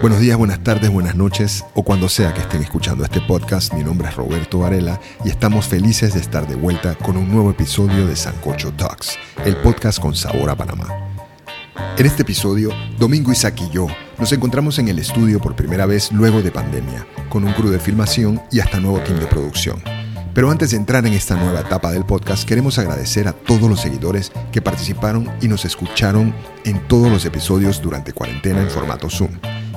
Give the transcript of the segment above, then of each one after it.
Buenos días, buenas tardes, buenas noches o cuando sea que estén escuchando este podcast. Mi nombre es Roberto Varela y estamos felices de estar de vuelta con un nuevo episodio de Sancocho Talks, el podcast con sabor a Panamá. En este episodio, Domingo Isaac y yo nos encontramos en el estudio por primera vez luego de pandemia, con un crew de filmación y hasta nuevo team de producción. Pero antes de entrar en esta nueva etapa del podcast, queremos agradecer a todos los seguidores que participaron y nos escucharon en todos los episodios durante cuarentena en formato Zoom.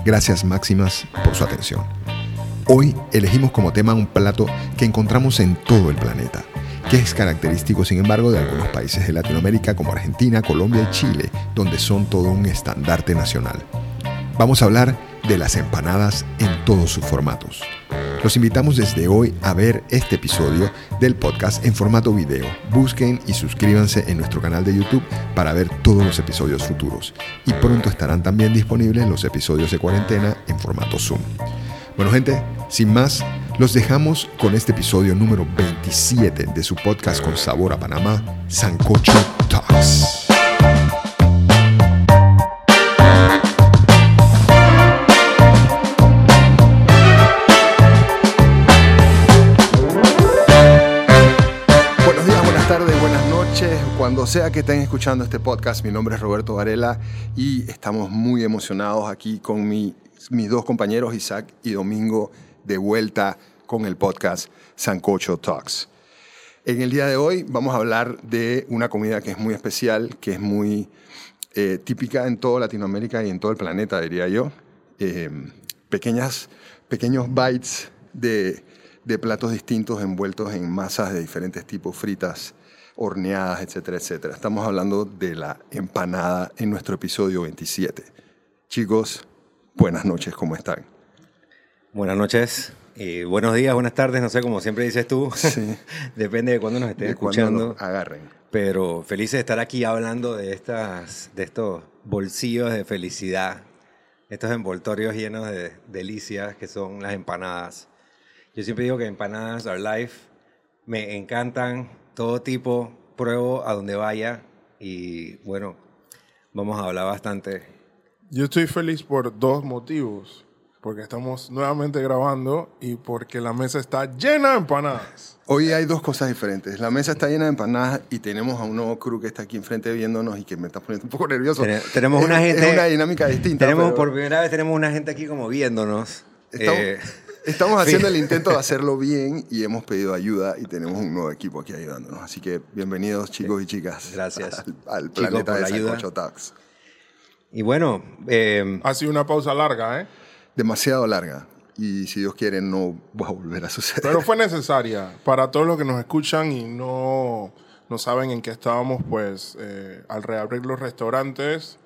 Gracias máximas por su atención. Hoy elegimos como tema un plato que encontramos en todo el planeta, que es característico sin embargo de algunos países de Latinoamérica como Argentina, Colombia y Chile, donde son todo un estandarte nacional. Vamos a hablar de las empanadas en todos sus formatos. Los invitamos desde hoy a ver este episodio del podcast en formato video. Busquen y suscríbanse en nuestro canal de YouTube para ver todos los episodios futuros. Y pronto estarán también disponibles los episodios de cuarentena en formato Zoom. Bueno gente, sin más, los dejamos con este episodio número 27 de su podcast con sabor a Panamá, Sancocho Talks. Cuando sea que estén escuchando este podcast, mi nombre es Roberto Varela y estamos muy emocionados aquí con mi- mis dos compañeros, Isaac y Domingo, de vuelta con el podcast Sancocho Talks. En el día de hoy vamos a hablar de una comida que es muy especial, que es muy eh, típica en toda Latinoamérica y en todo el planeta, diría yo. Eh, pequeñas, pequeños bites de, de platos distintos envueltos en masas de diferentes tipos, fritas, horneadas, etcétera, etcétera. Estamos hablando de la empanada en nuestro episodio 27. Chicos, buenas noches, ¿cómo están? Buenas noches, y buenos días, buenas tardes, no sé, como siempre dices tú, Sí. depende de cuándo nos De cuando escuchando, nos agarren. pero feliz de estar aquí hablando de, estas, de estos bolsillos de felicidad, estos envoltorios llenos de delicias que son las empanadas. Yo siempre digo que empanadas are life, me encantan, todo tipo, pruebo a donde vaya y bueno, vamos a hablar bastante. Yo estoy feliz por dos motivos. Porque estamos nuevamente grabando y porque la mesa está llena de empanadas. Hoy hay dos cosas diferentes. La mesa está llena de empanadas y tenemos a un nuevo crew que está aquí enfrente viéndonos y que me está poniendo un poco nervioso. Tene- tenemos Es- una gente- Es una dinámica distinta. Tenemos, pero por primera vez tenemos una gente aquí como viéndonos. Estamos, Eh, estamos sí. haciendo el intento de hacerlo bien y hemos pedido ayuda y tenemos un nuevo equipo aquí ayudándonos. Así que bienvenidos chicos y chicas. Gracias. Al, planeta por de la ayuda. Sancocho Talks. Y bueno, eh, Ha sido una pausa larga, ¿eh? Demasiado larga y si Dios quiere no va a volver a suceder. Pero fue necesaria para todos los que nos escuchan y no, no saben en qué estábamos, pues eh, al reabrir los restaurantes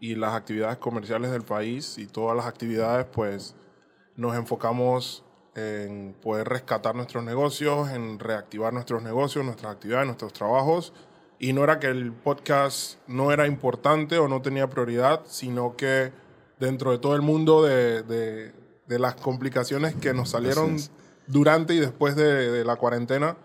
y las actividades comerciales del país y todas las actividades, pues nos enfocamos en poder rescatar nuestros negocios, en reactivar nuestros negocios, nuestras actividades, nuestros trabajos. Y no era que el podcast no era importante o no tenía prioridad, sino que dentro de todo el mundo de, de- de las complicaciones que nos salieron durante y después de, de la cuarentena,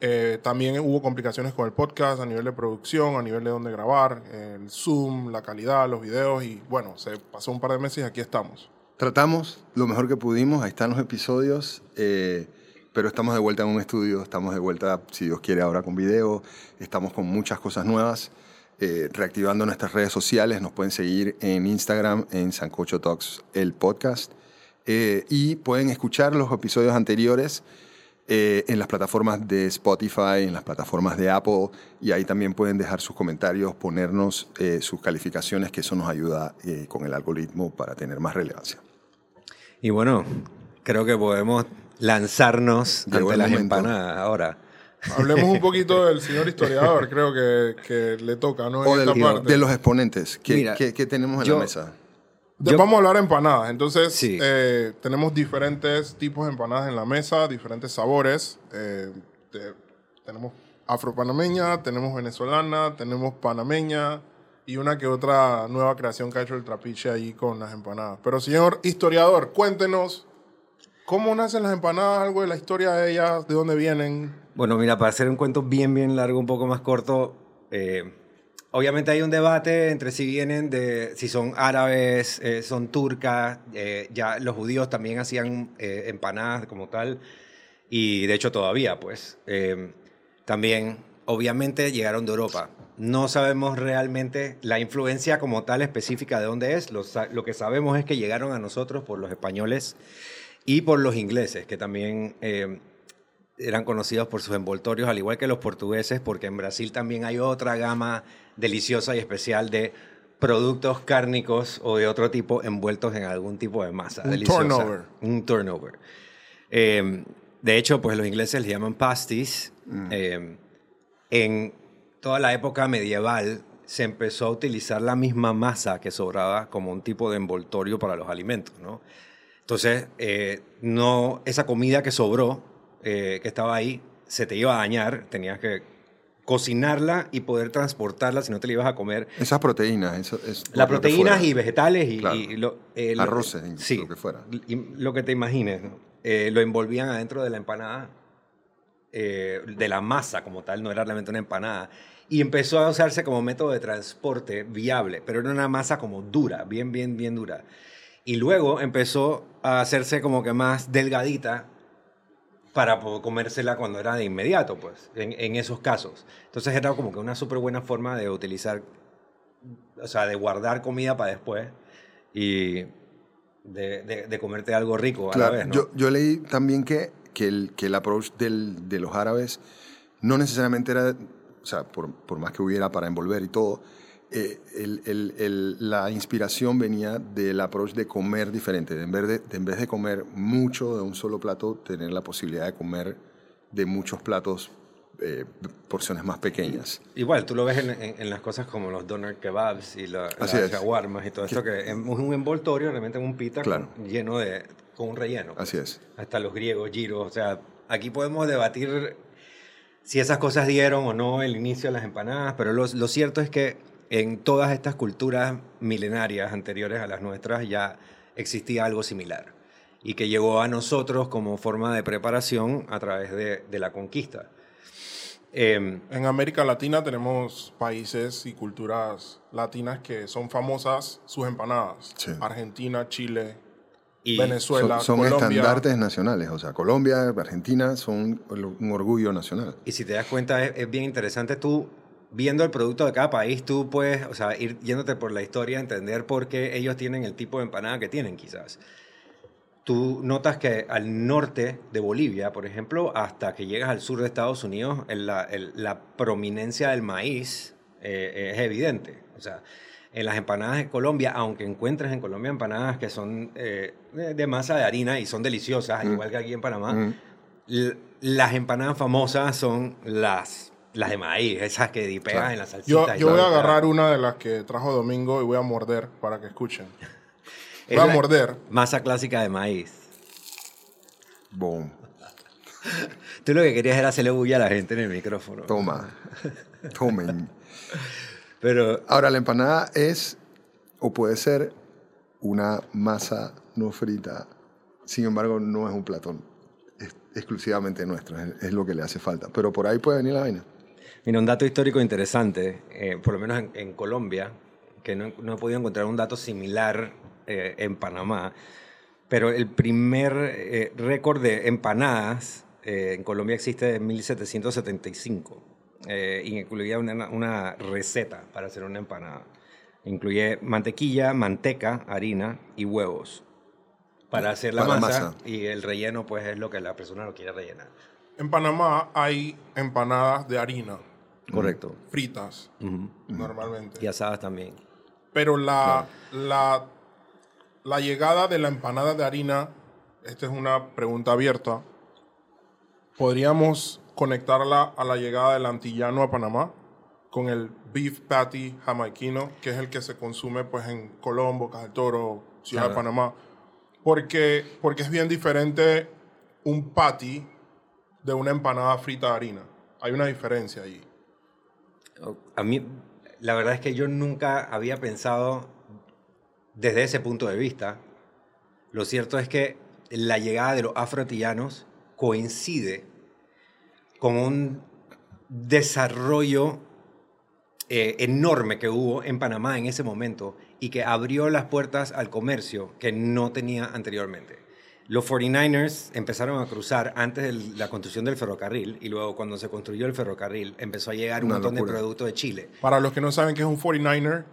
eh, también hubo complicaciones con el podcast a nivel de producción, a nivel de dónde grabar, el Zoom, la calidad, los videos y bueno, se pasó un par de meses y aquí estamos. Tratamos lo mejor que pudimos, ahí están los episodios, eh, pero estamos de vuelta en un estudio, estamos de vuelta, si Dios quiere, ahora con video, estamos con muchas cosas nuevas, eh, reactivando nuestras redes sociales, nos pueden seguir en Instagram, en Sancocho Talks, el podcast, eh, y pueden escuchar los episodios anteriores en las plataformas de Spotify, en las plataformas de Apple, y ahí también pueden dejar sus comentarios, ponernos sus calificaciones, que eso nos ayuda con el algoritmo para tener más relevancia. Y bueno, creo que podemos lanzarnos Llegó ante las momento. empanadas ahora. Hablemos un poquito del señor historiador, creo que, que le toca, ¿no? En O esta del- parte. de los exponentes, ¿qué, Mira, qué- qué tenemos en yo- la mesa? De- Yo- vamos a hablar de empanadas. Entonces, Sí. eh, tenemos diferentes tipos de empanadas en la mesa, diferentes sabores. Eh, te- tenemos afropanameña, tenemos venezolana, tenemos panameña y una que otra nueva creación que ha hecho el trapiche ahí con las empanadas. Pero, señor historiador, cuéntenos cómo nacen las empanadas, algo de la historia de ellas, de dónde vienen. Bueno, mira, para hacer un cuento bien, bien largo, un poco más corto, eh, obviamente hay un debate entre si vienen de, si son árabes, eh, son turcas, eh, ya los judíos también hacían eh, empanadas como tal, y de hecho todavía, pues, eh, también obviamente llegaron de Europa. No sabemos realmente la influencia como tal específica de dónde es, lo, que sabemos es que llegaron a nosotros por los españoles y por los ingleses, que también... eh, eran conocidos por sus envoltorios, al igual que los portugueses, porque en Brasil también hay otra gama deliciosa y especial de productos cárnicos o de otro tipo envueltos en algún tipo de masa Un deliciosa. turnover. Un turnover. Eh, de hecho, pues los ingleses le llaman pasties. Eh, en toda la época medieval se empezó a utilizar la misma masa que sobraba como un tipo de envoltorio para los alimentos, ¿no? Entonces, eh, no, esa comida que sobró, eh, que estaba ahí, se te iba a dañar, tenías que cocinarla y poder transportarla si no te la ibas a comer. Esas proteínas, eso es Las proteínas y vegetales y, Claro. y lo, eh, lo- Arroces, sí, lo que fuera. y lo que te imagines, ¿no? Eh, lo envolvían adentro de la empanada, eh, de la masa como tal, no era realmente una empanada. Y empezó a usarse como método de transporte viable, pero era una masa como dura, bien, bien, bien dura. Y luego empezó a hacerse como que más delgadita para comérsela cuando era de inmediato, pues, en, en esos casos. Entonces era como que una súper buena forma de utilizar, o sea, de guardar comida para después y de, de- de comerte algo rico a Claro, la vez, ¿no? yo, yo leí también que, que, el, que el approach del- de los árabes no necesariamente era, o sea, por, por más que hubiera para envolver y todo, eh, el- el- el- la inspiración venía del approach de comer diferente, de en, vez de, de en vez de comer mucho de un solo plato, tener la posibilidad de comer de muchos platos, eh, porciones más pequeñas. Igual, tú lo ves en, en- en las cosas como los doner kebabs y la- las shawarmas y todo esto, que es un envoltorio, realmente en un pita Claro. lleno de, con un relleno. Así es. hasta los griegos, giros. O sea, aquí podemos debatir si esas cosas dieron o no el inicio de las empanadas, pero lo, lo cierto es que en todas estas culturas milenarias anteriores a las nuestras ya existía algo similar y que llegó a nosotros como forma de preparación a través de, de la conquista. Eh, En América Latina tenemos países y culturas latinas que son famosas sus empanadas. Sí. Argentina, Chile, y Venezuela, Son, son Colombia. estandartes nacionales, o sea, Colombia, Argentina son un orgullo nacional. Y si te das cuenta, es, es bien interesante tú, viendo el producto de cada país, tú puedes, o sea, ir yéndote por la historia, entender por qué ellos tienen el tipo de empanada que tienen, quizás. Tú notas que al norte de Bolivia, por ejemplo, hasta que llegas al sur de Estados Unidos, el- la, el- la prominencia del maíz eh, es evidente. O sea, en las empanadas de Colombia, aunque encuentres en Colombia empanadas que son eh, de, masa de harina y son deliciosas, al Mm. igual que aquí en Panamá, Mm. Las empanadas famosas son las, las de maíz, esas que dipeas Claro. en la salsita. yo voy a agarrar una de las que trajo Domingo y voy a morder para que escuchen. Es Voy a morder. Masa clásica de maíz. Boom. Tú lo que querías era hacerle bulla a la gente en el micrófono. Toma. Tomen. Pero Ahora, la empanada es o puede ser una masa no frita. Sin embargo, no es un platón. Es exclusivamente nuestro. Es, es lo que le hace falta. Pero por ahí puede venir la vaina. Mira, un dato histórico interesante, eh, por lo menos en, en Colombia, que no, no he podido encontrar un dato similar eh, en Panamá, pero el primer eh, récord de empanadas eh, en Colombia existe en 1775 eh, incluía una, una receta para hacer una empanada. Incluye mantequilla, manteca, harina y huevos para hacer la Para masa, masa. y el relleno pues es lo que la persona lo quiere rellenar. En Panamá hay empanadas de harina, Correcto. fritas, Ujú. normalmente. Y asadas también. Pero la, la, la llegada de la empanada de harina, esta es una pregunta abierta, ¿podríamos conectarla a la llegada del antillano a Panamá con el beef patty jamaiquino, que es el que se consume pues en Colombo, Caja del Toro, Ciudad Claro. de Panamá? Porque, porque es bien diferente un patty de una empanada frita de harina. Hay una diferencia ahí. A mí, la verdad es que yo nunca había pensado desde ese punto de vista. Lo cierto es que la llegada de los afroantillanos coincide con un desarrollo eh, enorme que hubo en Panamá en ese momento y que abrió las puertas al comercio que no tenía anteriormente. Los 49ers empezaron a cruzar antes de la construcción del ferrocarril y luego cuando se construyó el ferrocarril empezó a llegar un Una montón locura. de productos de Chile. Para los que no saben qué es un 49er,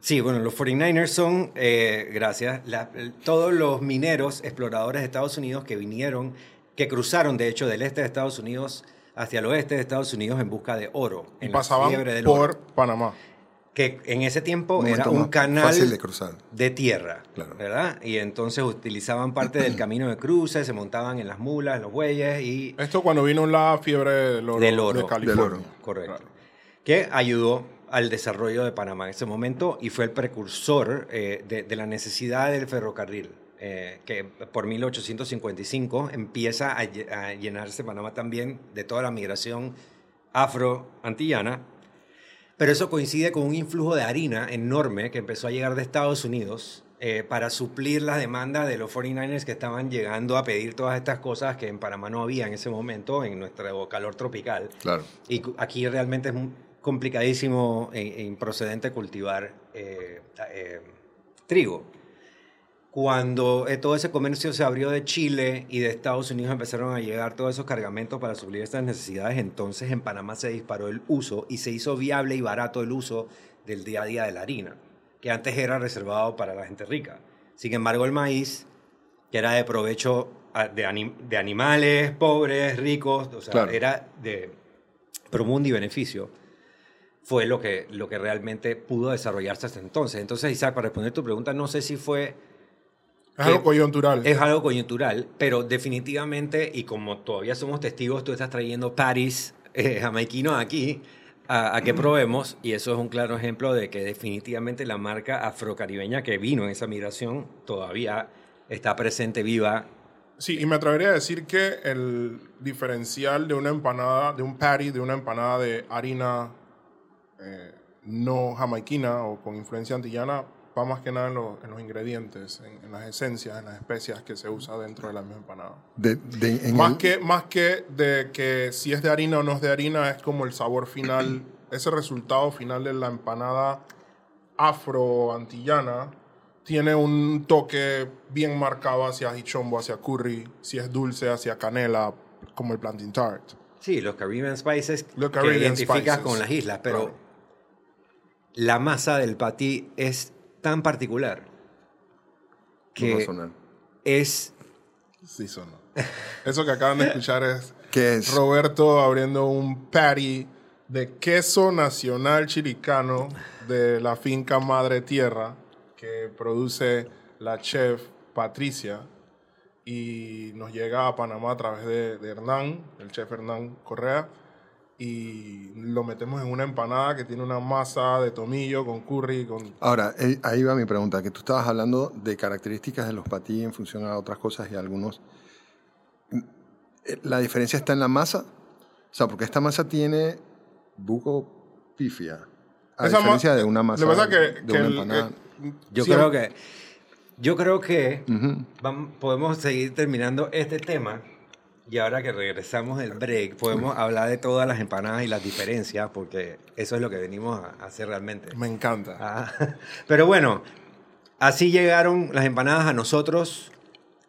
Sí, bueno, los 49ers son, eh, gracias, la- todos los mineros exploradores de Estados Unidos que vinieron, que cruzaron de hecho del este de Estados Unidos hacia el oeste de Estados Unidos en busca de oro. y en la pasaban fiebre del por oro. Panamá. que en ese tiempo Un era un canal fácil de cruzar. de tierra, Claro. ¿verdad? Y entonces utilizaban parte del camino de cruce, se montaban en las mulas, en los bueyes y Esto cuando vino la fiebre del oro, Del oro. de California. Del oro. correcto, Claro. que ayudó al desarrollo de Panamá en ese momento y fue el precursor eh, de, de la necesidad del ferrocarril, eh, que por 1855 empieza a, lle- a llenarse Panamá también de toda la migración afro-antillana, pero eso coincide con un influjo de harina enorme que empezó a llegar de Estados Unidos eh, para suplir las demandas de los 49ers que estaban llegando a pedir todas estas cosas que en Panamá no había en ese momento, en nuestro calor tropical. Claro. Y aquí realmente es complicadísimo e, improcedente cultivar eh, trigo. Cuando eh, todo ese comercio se abrió de Chile y de Estados Unidos empezaron a llegar todos esos cargamentos para suplir estas necesidades, entonces en Panamá se disparó el uso y se hizo viable y barato el uso del día a día de la harina, que antes era reservado para la gente rica. Sin embargo, el maíz, que era de provecho a- de, anim- de animales pobres, ricos, o sea, Claro. era de promundo y beneficio, fue lo que, lo que realmente pudo desarrollarse hasta entonces. Entonces, Isaac, para responder tu pregunta, no sé si fue Es algo que- coyuntural. es algo coyuntural, pero definitivamente, y como todavía somos testigos, tú estás trayendo Paris eh, jamaiquinos aquí a, a que probemos, y eso es un claro ejemplo de que definitivamente la marca afrocaribeña que vino en esa migración todavía está presente, viva. Sí, y me atrevería a decir que el diferencial de una empanada, de un patty, de una empanada de harina eh, no jamaiquina o con influencia antillana, va más que nada en, los- en los ingredientes, en, en las esencias, en las especias que se usa dentro de la misma empanada. De- de- en Más el- que, más que de que si es de harina o no es de harina, es como el sabor final, ese resultado final de la empanada afro-antillana tiene un toque bien marcado hacia hichombo, hacia curry, si es dulce, hacia canela, como el plantain tart. Sí, los Caribbean Spices Los que Caribbean identificas spices, con las islas, pero claro. la masa del patí es tan particular no va a que sonar. es Sí, sonó. Eso que acaban de escuchar es ¿Qué es? Roberto abriendo un patty de queso nacional chiricano de la finca Madre Tierra que produce la chef Patricia y nos llega a Panamá a través de, de Hernán, el chef Hernán Correa, y lo metemos en una empanada que tiene una masa de tomillo con curry, con... Ahora, eh, ahí va mi pregunta, que tú estabas hablando de características de los patí en función a otras cosas y algunos... ¿La diferencia está en la masa? O sea, porque esta masa tiene buco pifia, a Esa diferencia de una masa Lo que pasa que, de que una el- empanada. eh, Yo sí, creo que yo creo que Ujú. vam- podemos seguir terminando este tema y ahora que regresamos del break podemos hablar de todas las empanadas y las diferencias porque eso es lo que venimos a hacer realmente. Me encanta. Ah, pero bueno, así llegaron las empanadas a nosotros.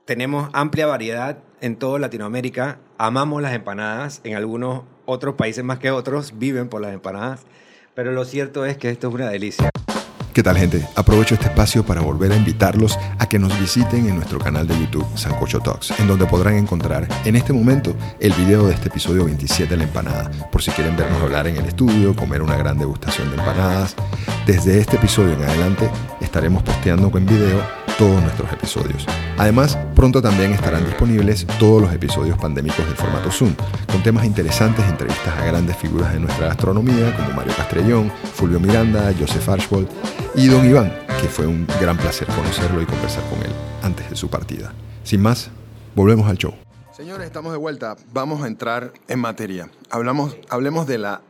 Tenemos amplia variedad en toda Latinoamérica. Amamos las empanadas. En algunos otros países más que otros viven por las empanadas. Pero lo cierto es que esto es una delicia. ¿Qué tal gente? Aprovecho este espacio para volver a invitarlos a que nos visiten en nuestro canal de YouTube Sancocho Talks, en donde podrán encontrar en este momento el video de este episodio 27 de la empanada, por si quieren vernos hablar en el estudio, comer una gran degustación de empanadas. Desde este episodio en adelante estaremos posteando en video todos nuestros episodios. Además, pronto también estarán disponibles todos los episodios pandémicos del formato Zoom, con temas interesantes, entrevistas a grandes figuras de nuestra gastronomía, como Mario Castrellón, Fulvio Miranda, Joseph Archbold y Don Iván, que fue un gran placer conocerlo y conversar con él antes de su partida. Sin más, volvemos al show. Señores, estamos de vuelta. Vamos a entrar en materia. Hablamos, hablemos de la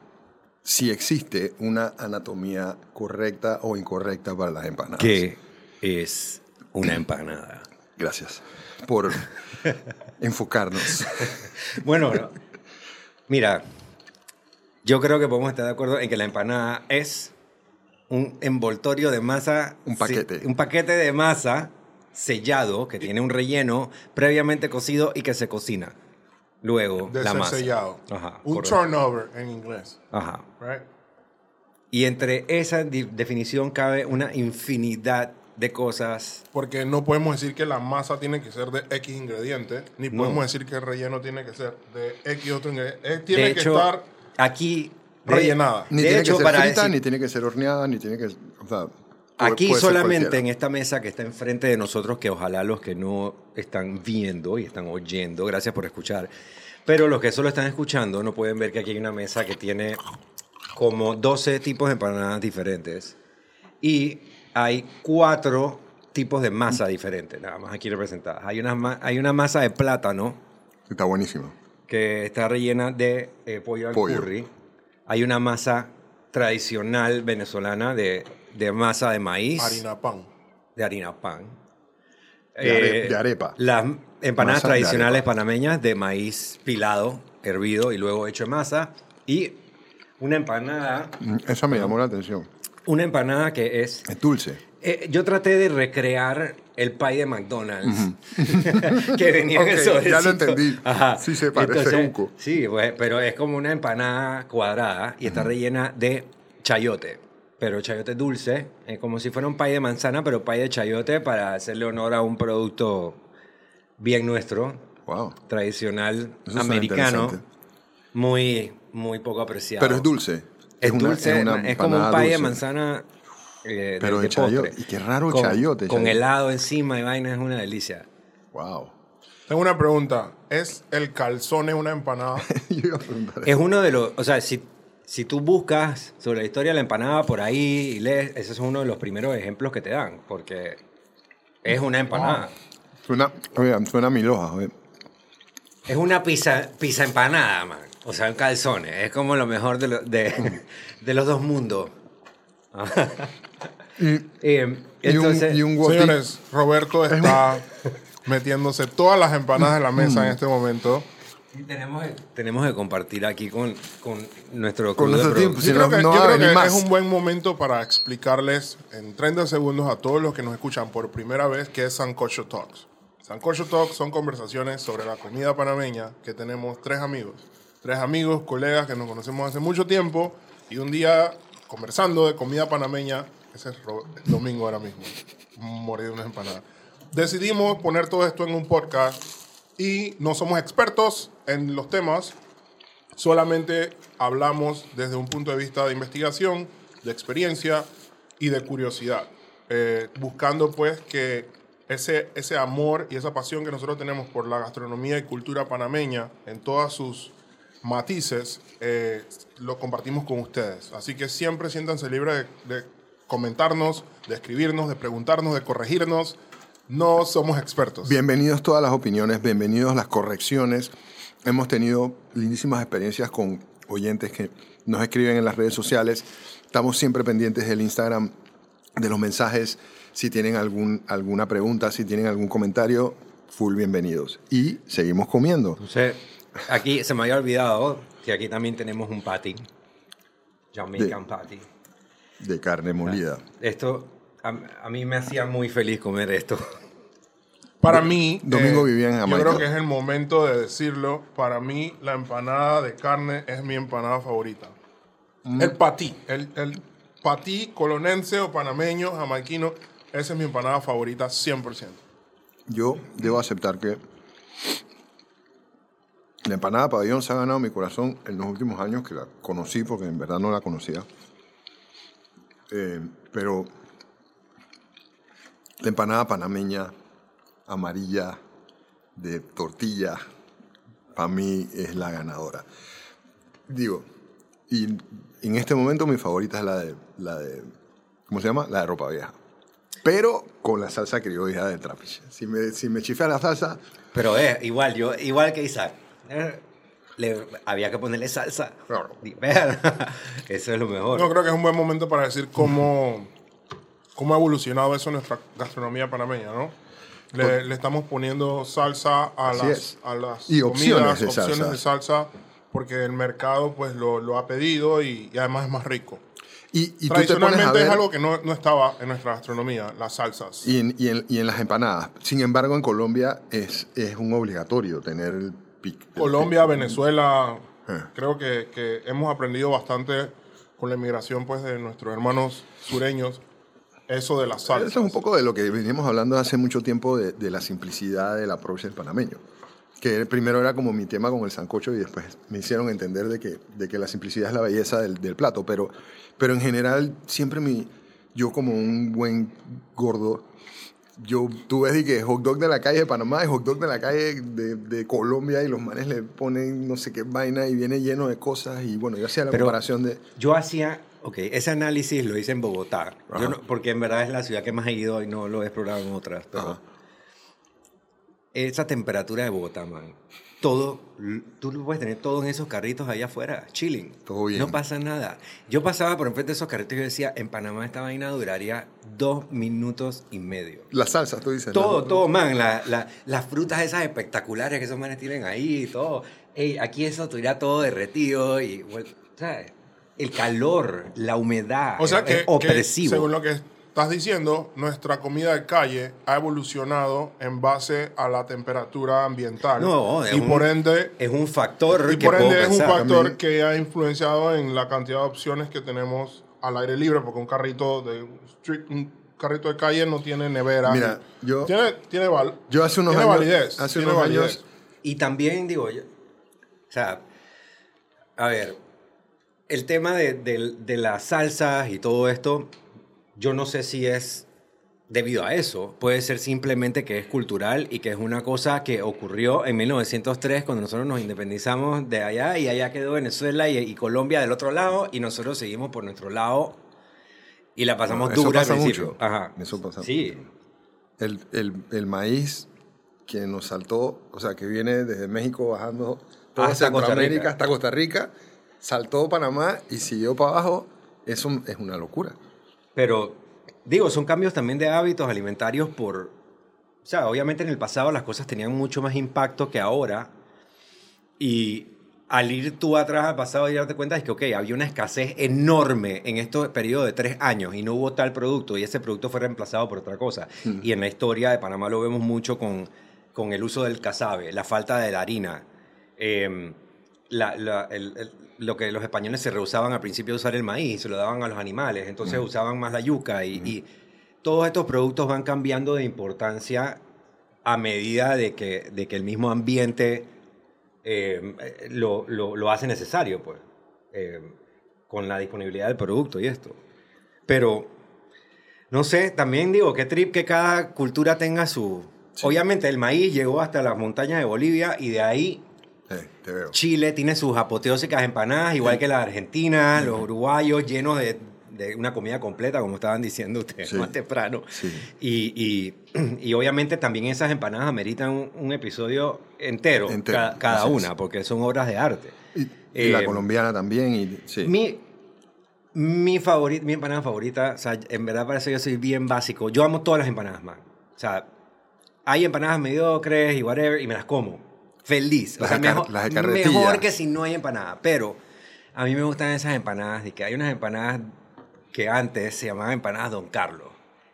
si existe una anatomía correcta o incorrecta para las empanadas. ¿Qué es una empanada? Gracias por enfocarnos. Bueno, no. mira, yo creo que podemos estar de acuerdo en que la empanada es un envoltorio de masa. Un paquete. un paquete de masa sellado que tiene un relleno previamente cocido y que se cocina. Luego, De la ser masa. sellado. Ajá, un correcto. turnover en inglés. Ajá. Right? Y entre esa definición cabe una infinidad de cosas. Porque no podemos decir que la masa tiene que ser de X ingredientes, ni No. podemos decir que el relleno tiene que ser de X otro ingrediente. Eh, Tiene de que hecho, estar aquí... de- rellenada. Ni de tiene hecho, que ser para frita, decir- ni tiene que ser horneada, ni tiene que... O sea, Aquí solamente en esta mesa que está enfrente de nosotros, que ojalá los que no están viendo y están oyendo, gracias por escuchar, pero los que solo están escuchando no pueden ver que aquí hay una mesa que tiene como 12 tipos de empanadas diferentes y hay cuatro tipos de masa diferentes, nada más aquí representadas. Hay una, hay una masa de plátano Está buenísimo. que está rellena de eh, pollo al Pollo. curry. Hay una masa tradicional venezolana de, de masa de maíz harina pan. de harina pan. De are- de arepa. Las empanadas Masa de tradicionales arepa. panameñas de maíz pilado, hervido y luego hecho en masa. Y una empanada, Mm, Esa me llamó la atención. Una empanada que es... Es dulce. eh, yo traté de recrear el pie de McDonald's que venía en el Ok, ya lo sobrecito. entendí. Sí se parece un poco. Sí, pues, pero es como una empanada cuadrada y está rellena de chayote. Pero chayote dulce, es como si fuera un pie de manzana, pero pie de chayote para hacerle honor a un producto bien nuestro, Wow. tradicional, Eso americano, muy, muy poco apreciado. Pero es dulce. Es, una- dulce, una es, como un pie de manzana eh, Pero de, de postre. Y qué raro con, chayote, Con chayote. helado encima y vaina es una delicia. Wow. Tengo una pregunta. ¿Es el calzone una empanada? Yo iba a preguntar Es uno de los, o sea, si, si tú buscas sobre la historia de la empanada por ahí y lees, ese es uno de los primeros ejemplos que te dan, porque es una empanada. Suena, oigan, suena a mi loja. oye. Es una pizza, pizza empanada, man. O sea, en calzones. Es como lo mejor de, lo- de, de los dos mundos. Y, Eh, y un, entonces, y un guati- Señores, Roberto está metiéndose todas las empanadas de la mesa en este momento. tenemos, tenemos que compartir aquí con, con nuestro Con nuestro tiempo, Yo no, creo que, no yo creo que más. es un buen momento para explicarles en 30 segundos a todos los que nos escuchan por primera vez qué es Sancocho Talks. Sancocho Talks son conversaciones sobre la comida panameña que tenemos tres amigos. Tres amigos, colegas que nos conocemos hace mucho tiempo y un día conversando de comida panameña, ese es el domingo ahora mismo, morir de una empanada. Decidimos poner todo esto en un podcast y no somos expertos en los temas, solamente hablamos desde un punto de vista de investigación, de experiencia y de curiosidad, eh, buscando pues que ese, ese amor y esa pasión que nosotros tenemos por la gastronomía y cultura panameña en todas sus matices, eh, lo compartimos con ustedes. Así que siempre siéntanse libres de, de comentarnos, de escribirnos, de preguntarnos, de corregirnos. No somos expertos. Bienvenidos todas las opiniones, bienvenidos las correcciones. Hemos tenido lindísimas experiencias con oyentes que nos escriben en las redes sociales. Estamos siempre pendientes del Instagram, de los mensajes. Si tienen algún, alguna pregunta, si tienen algún comentario, full bienvenidos. Y seguimos comiendo. Entonces, aquí se me había olvidado que aquí también tenemos un patty. Jamaican patty. De carne molida. Esto, a, a mí me hacía muy feliz comer esto. Para mí, Domingo vivía en Yo Jamaica. creo que es el momento de decirlo. Para mí, la empanada de carne es mi empanada favorita. Mm. El patí, el, el patí colonense o panameño, jamaiquino, esa es mi empanada favorita 100%. Yo debo aceptar que la empanada pabellón se ha ganado mi corazón en los últimos años que la conocí, porque en verdad no la conocía. Eh, pero la empanada panameña, amarilla, de tortilla, para mí es la ganadora. Digo, y en este momento mi favorita es la de, la de ¿cómo se llama? La de ropa vieja. Pero con la salsa criolla del trapiche. Si me, si me chifea la salsa, Pero es igual, yo, igual que Isaac. Le, había que ponerle salsa. Eso es lo mejor. No creo que es un buen momento para decir cómo, cómo ha evolucionado eso en nuestra gastronomía panameña, ¿no? Le, le estamos poniendo salsa a Así las, es. a las Y opciones comidas, de opciones salsa. de salsa, porque el mercado pues lo, lo ha pedido y, y además es más rico. Y, y tú te Tradicionalmente ver... es algo que no, no estaba en nuestra gastronomía, las salsas. Y en, y en- en las empanadas. Sin embargo, en Colombia es, es un obligatorio tener el pic. Colombia, Venezuela, Eh. creo que, que hemos aprendido bastante con la inmigración pues de nuestros hermanos sureños, eso de las pic. salsas. Eso es un poco de lo que veníamos hablando hace mucho tiempo de, de la simplicidad del approach del panameño. Que primero era como mi tema con el sancocho y después me hicieron entender de que, de que la simplicidad es la belleza del, del plato. Pero, pero en general, siempre mi, yo como un buen gordo, yo, tú ves que hot dog de la calle de Panamá y hot dog de la calle de, de Colombia y los manes le ponen no sé qué vaina y viene lleno de cosas y bueno, yo hacía la Pero- comparación de... Yo hacía, ok, ese análisis lo hice en Bogotá, Yo no- porque en verdad es la ciudad que más he ido y no lo he explorado en otras. Pero Ajá. esa temperatura de Bogotá, man, todo, tú lo puedes tener todo en esos carritos allá afuera, chilling. Todo bien. No pasa nada. Yo pasaba por enfrente de esos carritos y yo decía, en Panamá esta vaina duraría dos minutos y medio. Las salsas, tú dices. Todo, ¿no? todo, man. la- la- las frutas esas espectaculares que esos manes tienen ahí y todo. Ey, aquí eso tuviera todo derretido y, bueno, ¿sabes? El calor, la humedad. O sea es que, que, opresivo. según lo que estás diciendo, nuestra comida de calle ha evolucionado en base a la temperatura ambiental. No, es y un- por ende, es un factor y que por ende es un factor También- que ha influenciado en la cantidad de opciones que tenemos al aire libre, porque un carrito de street- un carrito de calle no tiene nevera. Mira, yo- tiene, tiene, val- Yo hace unos tiene años... validez. hace tiene unos validez. años... Y también digo, yo, o sea, a ver, el tema de, de- de las salsas y todo esto, yo no sé si es debido a eso. Puede ser simplemente que es cultural y que es una cosa que ocurrió en 1903 cuando nosotros nos independizamos de allá y allá quedó Venezuela y, y Colombia del otro lado y nosotros seguimos por nuestro lado y la pasamos Eso dura pasa al principio. mucho. Ajá. Eso pasa Sí. El, el, el maíz que nos saltó, o sea, que viene desde México bajando toda Hasta Centroamérica Rica. hasta Costa Rica, saltó Panamá y siguió para abajo, eso es una locura. Pero, digo, son cambios también de hábitos alimentarios por... O sea, obviamente en el pasado las cosas tenían mucho más impacto que ahora. Y al ir tú atrás al pasado y darte cuenta es que, ok, había una escasez enorme en estos periodos de tres años y no hubo tal producto y ese producto fue reemplazado por otra cosa. Y en la historia de Panamá lo vemos mucho con, con el uso del casabe, la falta de la harina. em, la- la- el- el- lo que los españoles se rehusaban al principio de usar el maíz, se lo daban a los animales, entonces usaban más la yuca y, y todos estos productos van cambiando de importancia a medida de que, de que el mismo ambiente eh, lo, lo- lo hace necesario, pues, eh, con la disponibilidad del producto y esto. Pero, no sé, también digo, qué trip que cada cultura tenga su... Obviamente el maíz llegó hasta las montañas de Bolivia y de ahí Te veo. Chile tiene sus apoteósicas empanadas, igual que la Argentina, los uruguayos llenos de, de una comida completa, como estaban diciendo ustedes más temprano. Y, y- y obviamente también esas empanadas ameritan un, un episodio entero, Entero, ca- cada así es. una, porque son obras de arte. Y, y la Eh, colombiana también, y. Mi, mi, favorit- mi empanada favorita, o sea, en verdad parece que yo soy bien básico. Yo amo todas las empanadas, man. O sea, hay empanadas mediocres y whatever, y me las como. Feliz. O Las sea, mejor, de carretilla. mejor que si no hay empanada. Pero a mí me gustan esas empanadas, y que hay unas empanadas que antes se llamaban empanadas Don Carlos.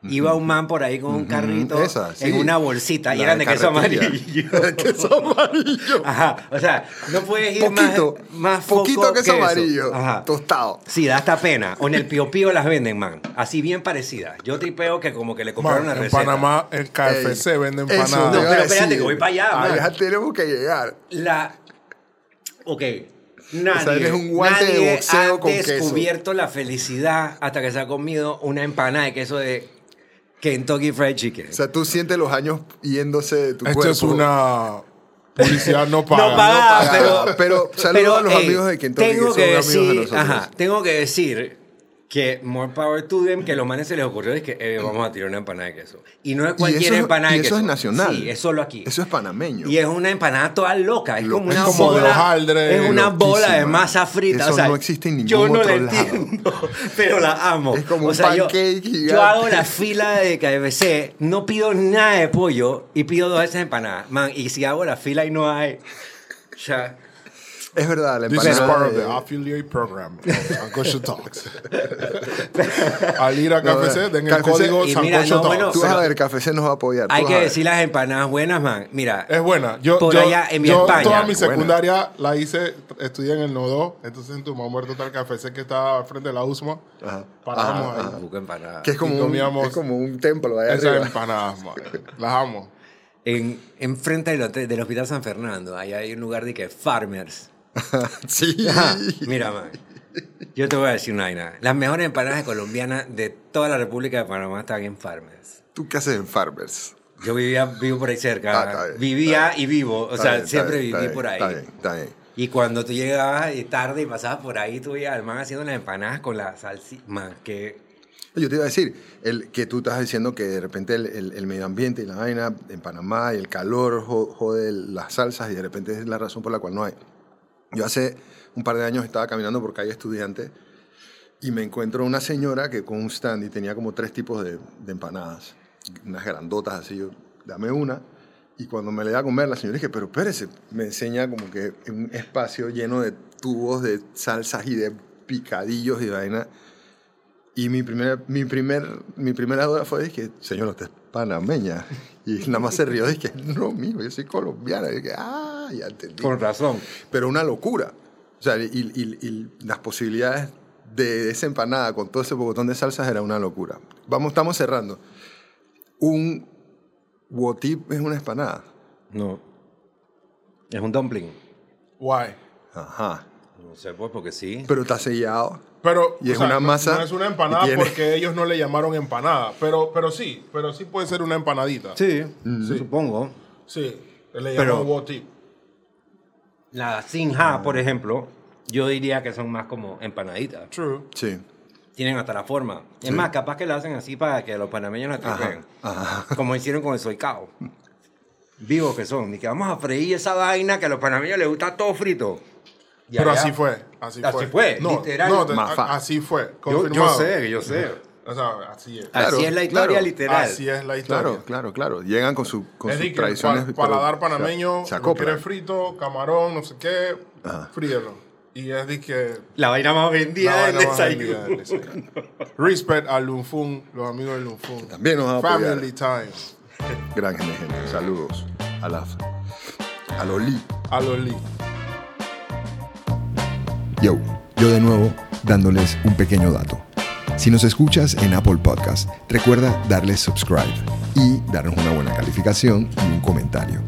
Iba un man por ahí con un carrito esas, sí. en una bolsita y La eran de de queso carretilla. amarillo. queso amarillo. Ajá, o sea, no puedes ir Poquito, más, más poquito foco queso que eso. amarillo, Ajá. tostado. Sí, da hasta pena. O en el Pío Pío las venden, man. Así bien parecidas. Yo tripeo que como que le compraron una en receta. Panamá el KFC Ey, vende eso empanadas. No, pero espérate, que voy para allá, tenemos que llegar. La... Ok. Nadie, O sea, eres un guante de boxeo ha con queso. descubierto la felicidad hasta que se ha comido una empanada de queso de Kentucky Fried Chicken. O sea, tú sientes los años yéndose de tu Esto cuerpo. es una publicidad no paga. No paga, paga. pero, Pero saludos a los ey, amigos de Kentucky, Tengo que que, son amigos de decir, nosotros. ajá, tengo que decir que more power to them, que los manes se les ocurrió es que eh, vamos a tirar una empanada de queso. Y no es Y cualquier eso- empanada y de queso. eso es nacional. Sí, es solo aquí. Eso es panameño. Y es una empanada toda loca, es Lo- como es una como de bola. hojaldre, es una bola de loquísima. masa frita. Eso o sea, no existe en ningún Yo no otro la lado. entiendo, pero la amo. Es como o un sea, yo- pancake yo, gigante. hago la fila de KFC, no pido nada de pollo y pido dos de esas empanadas. Man, y si hago la fila y no hay. Ya. Es verdad, la This is empanada. part of the affiliate program of Sancocho Talks. Al ir a KFC, den el código y mira, Sancocho no, Talks. bueno, Tú vas a ver, KFC nos va a apoyar. tú Hay vas que a ver. decir las empanadas buenas, man. Mira, Es buena. Yo, Por yo, allá en mi yo España. toda mi Buena. secundaria la hice, estudié en el Nodo, entonces en tu muerto está el KFC que está al frente de la USMA. Ajá. Paramos Ajá, ahí. ajá. busco empanadas. Que es como, Y un, comíamos- es como un templo allá Esas arriba. empanadas, man. Las amo. En, enfrente del, hotel- del Hospital San Fernando, ahí hay un lugar de que Farmers. sí. Ajá, Mira, man. Yo te voy a decir una vaina. Las mejores empanadas colombianas de toda la República de Panamá están en Farmers. ¿Tú qué haces en Farmers? Yo vivía, vivo por ahí Ah, cerca. está bien, vivía y vivo. O Está sea, bien, siempre bien, viví por ahí. Está bien, está bien. Y cuando tú llegabas tarde y pasabas por ahí, tú veías al man haciendo las empanadas con la salsa. Man, que Yo te iba a decir, el, que tú estás diciendo que de repente el, el- el medio ambiente y la vaina en Panamá y el calor jo- jode las salsas y de repente es la razón por la cual no hay. Yo hace un par de años estaba caminando por calle estudiante y me encuentro una señora que con un stand y tenía como tres tipos de, empanadas, unas grandotas así, yo, dame una. Y cuando me le da a comer, la señora dije, pero espérese, me enseña como que un espacio lleno de tubos de salsas y de picadillos y vaina. Y mi, primer, mi, primer, mi primera duda fue, dije, señor, usted es panameña. Y nada más se rió, dije, no, mijo, yo soy colombiana. Y dije, ah, ya entendí. con razón. Pero una locura. O sea, y, y- y las posibilidades de esa empanada con todo ese botón de salsas era una locura. Vamos, estamos cerrando. Un wotip es una empanada. No. Es un dumpling. Why? Ajá. No sé, pues, porque sí. Pero está sellado. Pero, Y es sea, una no- masa No es una empanada tiene- porque ellos no le llamaron empanada. Pero, pero sí, pero sí puede ser una empanadita. Sí, supongo. Sí, le Pero- llaman wotip. La sinja, por ejemplo, yo diría que son más como empanaditas. True. Sí. Tienen hasta la forma. Es más, capaz que la hacen así para que los panameños la ajá. Como hicieron con el soicao. Vivos que son. Y que vamos a freír esa vaina que a los panameños les gusta todo frito. Y Pero allá- así fue. Así, Así fue. fue, No, literal. no, te- Mafa. a- así fue. Yo, Confirmado. yo sé, yo sé. O sea, así es. Claro, así es la historia claro. literal. Así es la historia. Claro, claro, claro. Llegan con, su, con es sus tradiciones. pa- paladar se- panameño, Se acoplan. frito, camarón, no sé qué, Ajá. fríelo. Y es de que... La vaina más vendida del desayuno. vendida del desayuno. Respect al Lunfun, los amigos del Lunfun. También nos van a apoyar. Family time. Gran gente. Saludos a la a Loli. A los Lee. Yo, yo de nuevo dándoles un pequeño dato. Si nos escuchas en Apple Podcast, recuerda darle subscribe y darnos una buena calificación y un comentario.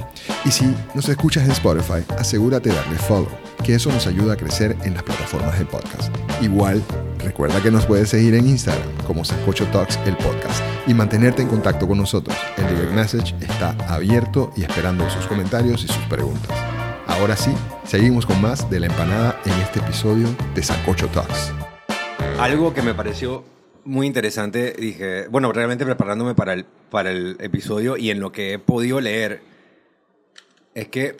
Y si nos escuchas en Spotify, asegúrate de darle follow, que eso nos ayuda a crecer en las plataformas de podcast. Igual, recuerda que nos puedes seguir en Instagram como Sancocho Talks el podcast y mantenerte en contacto con nosotros. El direct message está abierto y esperando sus comentarios y sus preguntas. Ahora sí, seguimos con más de la empanada en este episodio de Sancocho Talks. Algo que me pareció muy interesante, dije, bueno, realmente preparándome para el, para el episodio y en lo que he podido leer, es que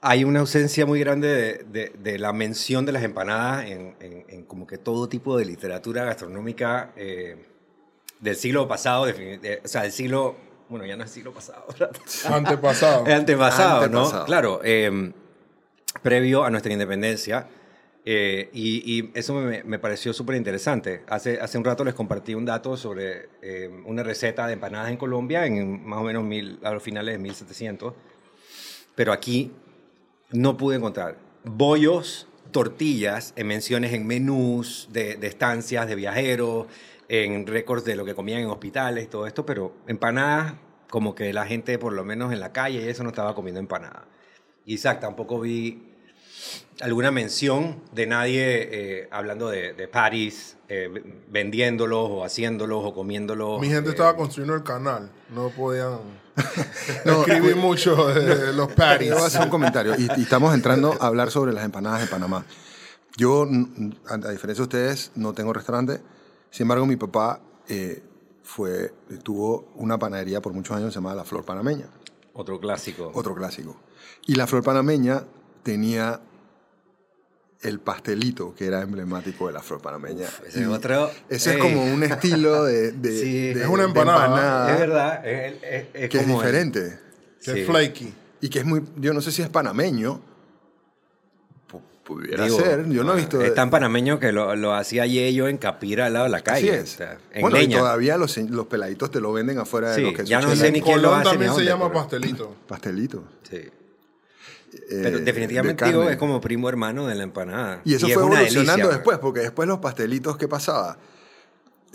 hay una ausencia muy grande de, de- de la mención de las empanadas en, en- en como que todo tipo de literatura gastronómica eh, del siglo pasado, de- o sea, del siglo, bueno, ya no es siglo pasado, Antepasado. El antepasado, ¿no? Antepasado. Claro, eh, previo a nuestra independencia. Eh, y, y eso me, me pareció súper interesante. Hace, hace un rato les compartí un dato sobre eh, una receta de empanadas en Colombia en más o menos mil, a los finales de 1700. Pero aquí no pude encontrar bollos, tortillas en menciones en menús de, de estancias de viajeros, en récords de lo que comían en hospitales todo esto, pero empanadas, como que la gente, por lo menos en la calle, eso no estaba comiendo empanadas. Isaac, tampoco vi alguna mención de nadie eh, hablando de, de patties, eh, vendiéndolos o haciéndolos o comiéndolos. Mi gente eh, estaba construyendo el canal. No podían No, escribir eh, mucho de los patties. Yo voy a hacer un comentario. Y, y estamos entrando a hablar sobre las empanadas de Panamá. Yo, a, a diferencia de ustedes, no tengo restaurante. Sin embargo, mi papá eh, fue, tuvo una panadería por muchos años llamada La Flor Panameña. Otro clásico. Otro clásico. Y La Flor Panameña tenía el pastelito que era emblemático de La Flor Panameña. Ese otro- Ese es como un estilo de... de- Sí. de- Es una de empanada. Es verdad, es, es- es que es como diferente. Que Sí. es flaky. Y que es muy, yo no sé si es panameño Pudiera Digo, ser. Yo no he visto. Es tan panameño que lo, lo hacía Yello en Capira al lado de la Así calle. es. o sea, en bueno, y todavía los, los peladitos te lo venden afuera de los que ya no sé ni quién lo Colón hace. ni también se dónde, llama pero- pastelito. Pastelito. Sí. Eh, Pero definitivamente de digo, es como primo hermano de la empanada. Y eso es fue una evolucionando delicia, después, porque después los pastelitos, ¿qué pasaba?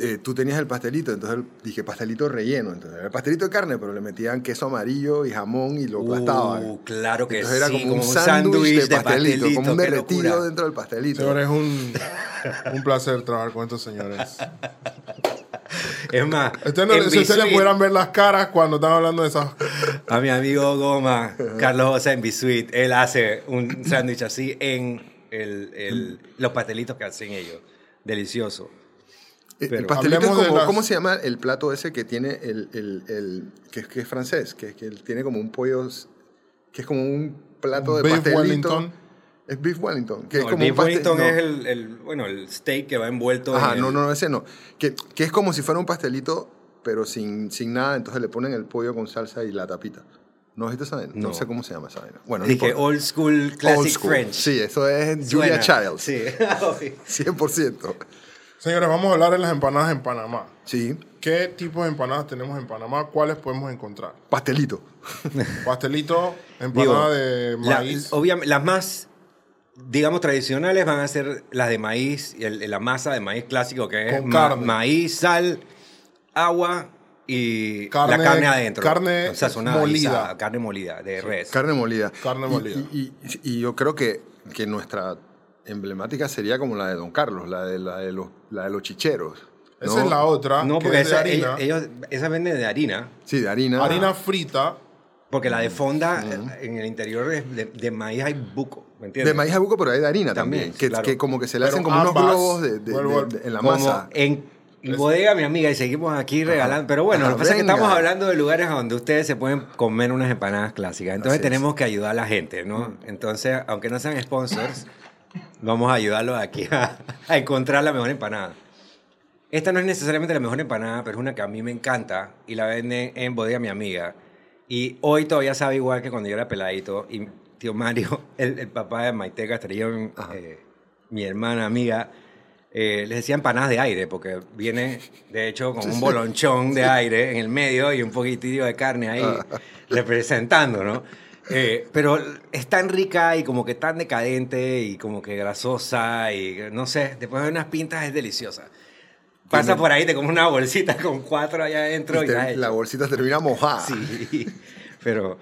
Eh, tú tenías el pastelito, entonces dije pastelito relleno. Entonces era el pastelito de carne, pero le metían queso amarillo y jamón y lo Uh, aplastaban. claro que entonces era sí, como un como un sándwich de de pastelito, como un derretido locura. dentro del pastelito. Señores, es un, un placer trabajar con estos señores. Es más, Ustedes no, si ustedes le pudieran ver las caras cuando están hablando de esas. a mi amigo Goma, Carlos José en Bisuit, él hace un sándwich así en el, el- los pastelitos que hacen ellos. Delicioso. Eh, pero el pastelito es de como, las- ¿cómo se llama el plato ese que tiene el, el, el- que, es- que es francés? Que, que tiene como un pollo, que es como un plato de Beef pastelito. Wellington. Es beef Wellington. Que No, es el como beef un pastel- Wellington no. es el, el- bueno, el steak que va envuelto Ajá, en no, el- no, ese no. Que, que es como si fuera un pastelito, pero sin, sin nada, entonces le ponen el pollo con salsa y la tapita. ¿No has visto esa vaina? No. No. sé cómo se llama esa vaina. Bueno, no Dije importa. old school classic Old school. French. Sí, eso es Suena. Julia Childs. Sí. 100%. Señores, vamos a hablar de las empanadas en Panamá. Sí. ¿Qué tipos de empanadas tenemos en Panamá? ¿Cuáles podemos encontrar? Pastelito. Pastelito, Digo, empanada de la- maíz. obviamente, las más, digamos, tradicionales van a ser las de maíz, y el- la masa de maíz clásico que es Con ma- carne. maíz, sal, agua y Carne- la carne adentro. carne sazonada, molida. carne molida de res. Carne molida. Carne Y- molida. Y, y- y yo creo que, que nuestra emblemática sería como la de Don Carlos, la de, la de, los, la de los chicheros. ¿no? Esa es la otra. no, que porque es de esa, harina. ellos, esas venden de harina. Sí, de harina. harina frita. Porque la de fonda eh, en el interior es de, de maíz hay buco, ¿me entiendes? De maíz a buco, pero hay de harina también. También, que, claro. que como que se le Pero hacen como unos ambas, globos de, de- en la Como masa. en bodega, mi amiga, y seguimos aquí regalando. Pero bueno, Ajá, lo que pasa es que estamos hablando de lugares donde ustedes se pueden comer unas empanadas clásicas. Entonces Así es. tenemos que ayudar a la gente, ¿no? Entonces, aunque no sean sponsors, vamos a ayudarlos aquí a, a encontrar la mejor empanada. Esta no es necesariamente la mejor empanada, pero es una que a mí me encanta y la venden en bodega mi amiga. Y hoy todavía sabe igual que cuando yo era peladito. Y tío Mario, el, el papá de Maite Castrillón, eh, mi hermana amiga, eh, les decía empanadas de aire, porque viene, de hecho, con un bolonchón de aire en el medio y un poquitillo de carne ahí representando, ¿no? Eh, pero es tan rica y como que tan decadente y como que grasosa y no sé, después de unas pintas es deliciosa. Pasa por ahí, te comes una bolsita con cuatro allá adentro Y y, te- ya la hecho. bolsita termina mojada. Sí, pero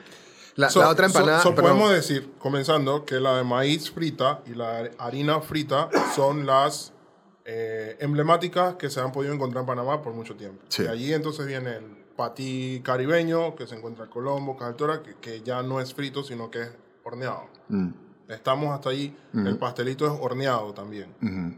La, So- la otra so- empanada. so perdón. podemos decir, comenzando, que la de maíz frita y la de harina frita son las eh, emblemáticas que se han podido encontrar en Panamá por mucho tiempo. Sí. Y allí entonces viene el patí caribeño, que se encuentra en Colombo, Cajaltora, que, que ya no es frito, sino que es horneado. Mm, Estamos hasta allí. El pastelito es horneado también. ujú.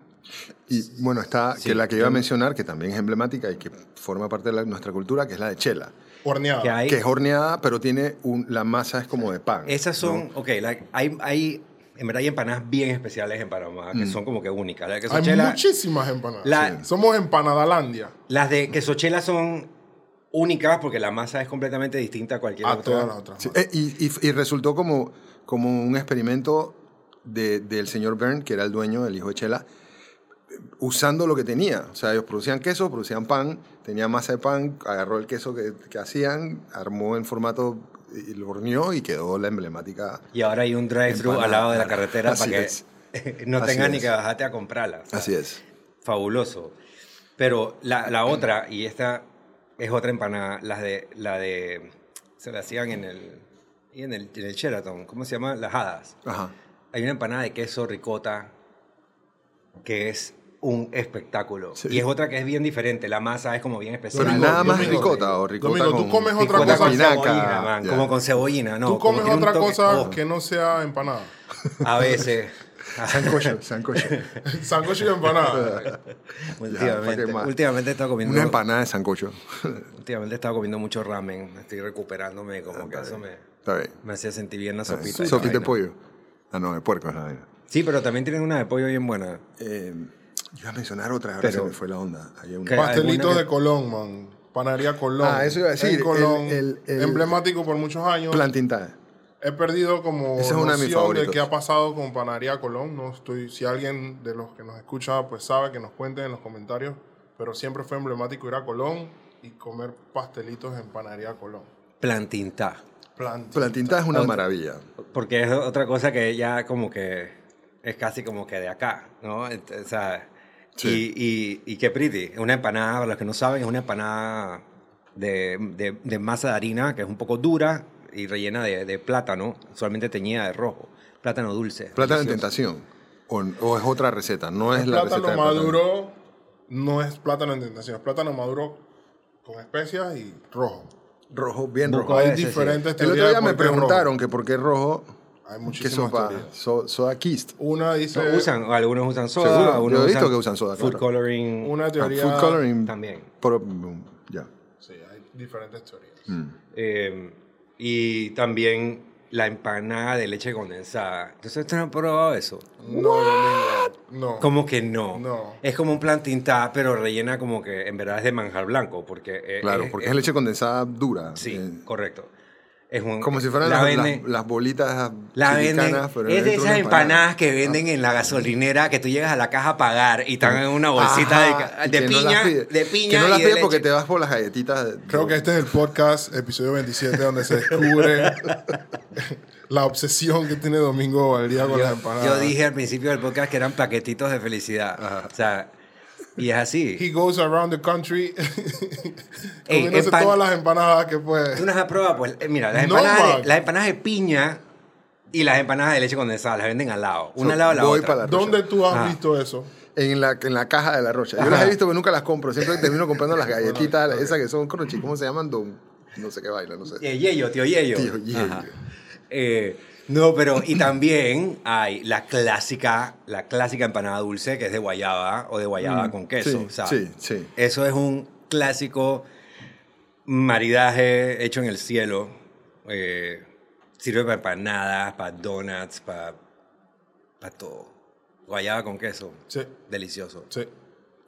Y bueno, está Sí, que la que iba a mencionar, que también es emblemática y que forma parte de la- nuestra cultura, que es la de chela. Horneado. que hay, Que es horneada, pero tiene un, la masa es como de pan. esas son, ok, la- hay, hay, en verdad hay empanadas bien especiales en Panamá, Mm. que son como que únicas. La de Hay quesochela, muchísimas empanadas. La- Sí. Somos empanadalandia las de quesochela son únicas porque la masa es completamente distinta a cualquier a otra. todas las otras. Sí, eh, y, y- y resultó como, como un experimento de- del señor Byrne, que era el dueño, el hijo de Chela, usando lo que tenía. O sea, ellos producían queso, producían pan, tenía masa de pan, agarró el queso que, que hacían, armó en formato y lo horneó y quedó la emblemática. Y ahora hay un drive-thru al lado de la carretera Así para que no Así tengas ni que bajarte a comprarla. O sea, Así es. Fabuloso. Pero la, la otra, y esta es otra empanada, la de, la de, se la hacían en el, y en el, en el Sheraton, ¿cómo se llama? Las hadas. Ajá. Hay una empanada de queso ricota que es un espectáculo. Sí. Y es otra que es bien diferente. La masa es como bien especial. Pero nada más Domingo, ricota o ricota Domingo, tú comes otra cosa- con espinaca, cebollina, man, ya. como con cebollina, no. Tú comes otra cosa oh, que no sea empanada. A veces. Sancocho. Sancocho. Sancocho y empanada. últimamente, últimamente he estado comiendo. Una empanada de sancocho. Últimamente he estado comiendo mucho ramen. Estoy recuperándome, como que eso me, Está bien. me hacía sentir bien la sopita. Sopita de pollo. Ah, no, de puerco es la vaina. Sí, pero también tienen una de pollo bien buena. Eh, yo iba a mencionar otra, ahora Pero- se me fue la onda. Una-. Pastelitos alguna que- de Colón, man. Panadería Colón. Ah, eso iba a decir, En Colón. el- el- el- emblemático por muchos años. Plantintada. He perdido como Ese es de mis noción de favoritos. qué ha pasado con Panadería Colón. No estoy, si alguien de los que nos escucha pues sabe que nos cuente en los comentarios. Pero siempre fue emblemático ir a Colón y comer pastelitos en Panadería Colón. Plantintá. Planti- Plantinta es una maravilla. Porque es otra cosa que ya como que es casi como que de acá, ¿no? O sea, Sí. y, y, y qué pretty. Es una empanada, para los que no saben, es una empanada de, de, de masa de harina que es un poco dura y rellena de, de plátano, usualmente teñida de rojo. Plátano dulce. Plátano en tentación. O, o es otra receta, no es la plátano receta de plátano. maduro no es plátano en tentación, es plátano maduro con especias y rojo. Rojo, bien rojo. Hay ese, sí. diferentes El otro día me rojo. preguntaron que por qué rojo, Hay que muchísimas sopa, teorías. so- soda kist. Una dice... No, usan, algunos usan soda, Seguro, algunos yo he visto usan que usan soda, Food claro. coloring Una teoría... Ah, food coloring. también. Pero, ya. Sí, hay diferentes teorías. Mm. Eh, y también la empanada de leche condensada. Entonces, ¿usted no ha probado eso? No, Domingo, no. Como que no. No. Es como un plan pero rellena como que en verdad es de manjar blanco. Porque eh, Claro, es- porque es- es leche condensada dura. Sí, eh, correcto. Es un, como si fueran la las, venden- las- las bolitas la venden, pero es de esas empanadas que venden en la gasolinera que tú llegas a la caja a pagar y están en una bolsita de Ajá, no piña, de piña Que no las pides porque leche. te vas por las galletitas. de- Creo que este es el podcast, episodio 27, donde se descubre la obsesión que tiene Domingo al día con las empanadas. Yo dije al principio del podcast que eran paquetitos de felicidad. O sea, y es así. He goes around the country Ey, comiéndose todas las empanadas que ¿Tú puede. no has probado? Pues eh, mira, las No, empanadas, de, las empanadas de piña y las empanadas de leche condensada las venden al lado. Una So, al lado de la voy otra. para la rocha. ¿Dónde tú has visto eso? En la, en la caja de la rocha. Yo Ajá. las he visto, pero nunca las compro. Siempre termino comprando las galletitas, esas que son crunchy. ¿Cómo se llaman? Don, no sé qué baila, no sé. Yeyo, tío Yeyo. Tío Yeyo. Ajá. Eh, no, pero y también hay la clásica, la clásica empanada dulce que es de guayaba o de guayaba con queso. sí, o sea, sí, sí. Eso es un clásico maridaje hecho en el cielo. Eh, sirve para empanadas, para donuts, para, para todo. Guayaba con queso. Sí, Delicioso. sí.